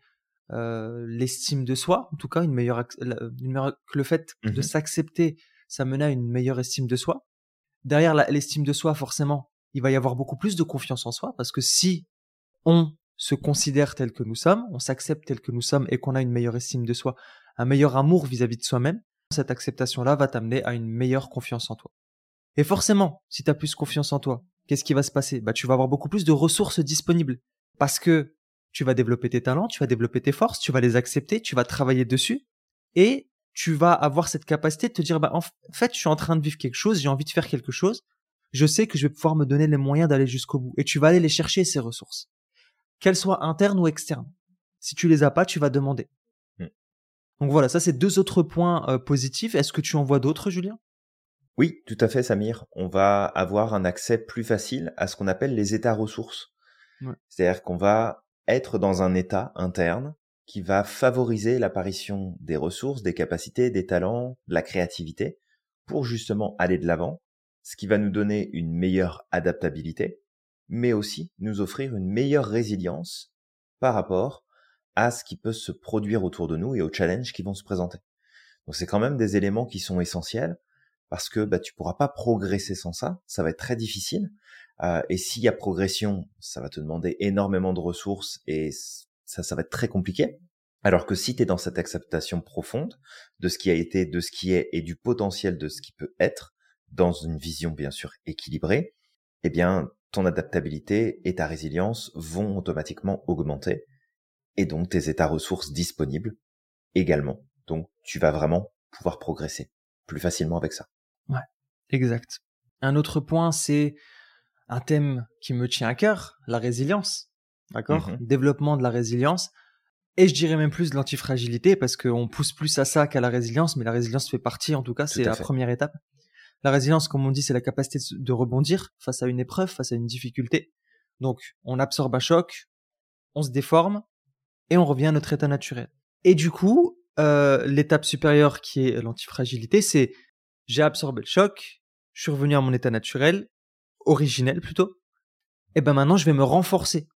euh, l'estime de soi, en tout cas une meilleure, le fait de mmh s'accepter, ça menait à une meilleure estime de soi. Derrière l'estime de soi, forcément, il va y avoir beaucoup plus de confiance en soi, parce que si on se considère tel que nous sommes, on s'accepte tel que nous sommes et qu'on a une meilleure estime de soi, un meilleur amour vis-à-vis -vis de soi-même, cette acceptation-là va t'amener à une meilleure confiance en toi. Et forcément, si tu as plus confiance en toi, qu'est-ce qui va se passer? Bah tu vas avoir beaucoup plus de ressources disponibles parce que tu vas développer tes talents, tu vas développer tes forces, tu vas les accepter, tu vas travailler dessus et tu vas avoir cette capacité de te dire bah en fait, je suis en train de vivre quelque chose, j'ai envie de faire quelque chose, je sais que je vais pouvoir me donner les moyens d'aller jusqu'au bout et tu vas aller les chercher ces ressources. Qu'elles soient internes ou externes. Si tu les as pas, tu vas demander. Hmm. Donc voilà, ça c'est deux autres points euh, positifs. Est-ce que tu en vois d'autres, Julien? Oui, tout à fait, Samir. On va avoir un accès plus facile à ce qu'on appelle les états ressources. C'est-à-dire qu'on va être dans un état interne qui va favoriser l'apparition des ressources, des capacités, des talents, de la créativité pour justement aller de l'avant, ce qui va nous donner une meilleure adaptabilité, mais aussi nous offrir une meilleure résilience par rapport à ce qui peut se produire autour de nous et aux challenges qui vont se présenter. Donc c'est quand même des éléments qui sont essentiels parce que bah, tu pourras pas progresser sans ça, ça va être très difficile. Euh, et s'il y a progression, ça va te demander énormément de ressources et ça, ça va être très compliqué. Alors que si tu es dans cette acceptation profonde de ce qui a été, de ce qui est et du potentiel de ce qui peut être, dans une vision bien sûr équilibrée, eh bien ton adaptabilité et ta résilience vont automatiquement augmenter et donc tes états ressources disponibles également. Donc tu vas vraiment pouvoir progresser plus facilement avec ça. Ouais, exact. Un autre point, c'est un thème qui me tient à cœur, la résilience. D'accord? Mmh Développement de la résilience. Et je dirais même plus de l'antifragilité parce qu'on pousse plus à ça qu'à la résilience, mais la résilience fait partie, en tout cas, c'est la première étape. La résilience, comme on dit, c'est la capacité de rebondir face à une épreuve, face à une difficulté. Donc, on absorbe un choc, on se déforme, et on revient à notre état naturel. Et du coup, euh, l'étape supérieure qui est l'antifragilité, c'est j'ai absorbé le choc, je suis revenu à mon état naturel, originel plutôt, et ben maintenant je vais me renforcer.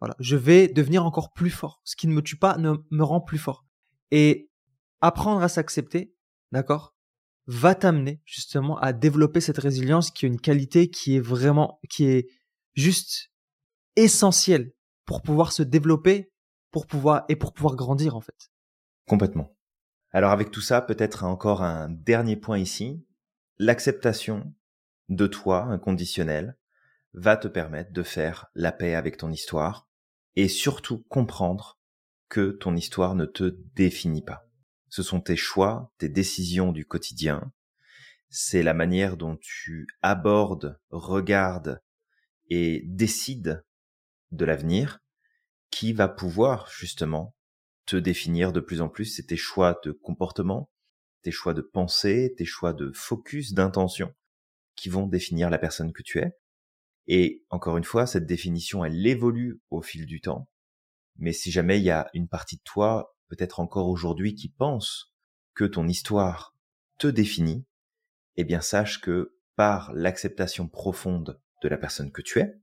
Voilà, je vais devenir encore plus fort. Ce qui ne me tue pas ne me rend plus fort. Et apprendre à s'accepter, d'accord, va t'amener justement à développer cette résilience qui est une qualité qui est vraiment, qui est juste essentielle pour pouvoir se développer pour pouvoir et pour pouvoir grandir en fait. Complètement. Alors avec tout ça, peut-être encore un dernier point ici. L'acceptation de toi inconditionnelle va te permettre de faire la paix avec ton histoire et surtout comprendre que ton histoire ne te définit pas. Ce sont tes choix, tes décisions du quotidien, c'est la manière dont tu abordes, regardes et décides de l'avenir qui va pouvoir justement te définir de plus en plus. C'est tes choix de comportement, tes choix de pensée, tes choix de focus, d'intention qui vont définir la personne que tu es. Et encore une fois, cette définition, elle évolue au fil du temps. Mais si jamais il y a une partie de toi, peut-être encore aujourd'hui, qui pense que ton histoire te définit, eh bien sache que par l'acceptation profonde de la personne que tu es,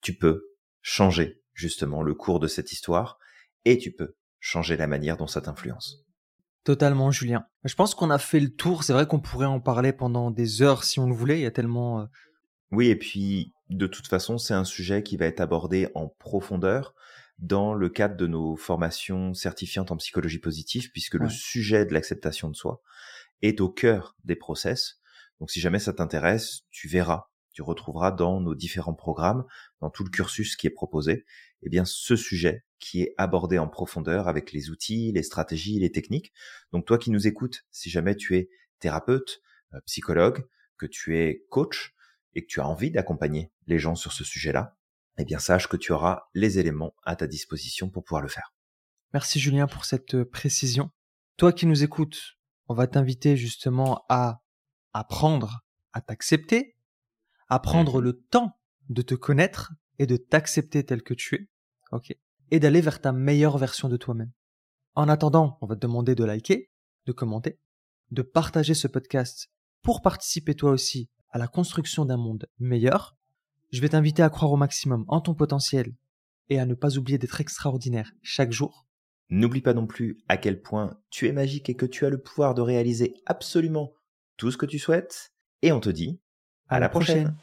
tu peux changer justement le cours de cette histoire et tu peux changer la manière dont ça t'influence. Totalement, Julien. Je pense qu'on a fait le tour. C'est vrai qu'on pourrait en parler pendant des heures si on le voulait. Il y a tellement. Euh, oui, et puis de toute façon, c'est un sujet qui va être abordé en profondeur dans le cadre de nos formations certifiantes en psychologie positive, puisque le sujet de l'acceptation de soi est au cœur des process. Donc si jamais ça t'intéresse, tu verras tu retrouveras dans nos différents programmes, dans tout le cursus qui est proposé, eh bien ce sujet qui est abordé en profondeur avec les outils, les stratégies, les techniques. Donc toi qui nous écoutes, si jamais tu es thérapeute, euh, psychologue, que tu es coach et que tu as envie d'accompagner les gens sur ce sujet-là, eh bien sache que tu auras les éléments à ta disposition pour pouvoir le faire. Merci Julien pour cette euh, précision. Toi qui nous écoutes, on va t'inviter justement à apprendre à t'accepter, à prendre mmh le temps de te connaître et de t'accepter tel que tu es. Ok. et d'aller vers ta meilleure version de toi-même. En attendant, on va te demander de liker, de commenter, de partager ce podcast pour participer toi aussi à la construction d'un monde meilleur. Je vais t'inviter à croire au maximum en ton potentiel et à ne pas oublier d'être extraordinaire chaque jour. N'oublie pas non plus à quel point tu es magique et que tu as le pouvoir de réaliser absolument tout ce que tu souhaites. Et on te dit à, la prochaine.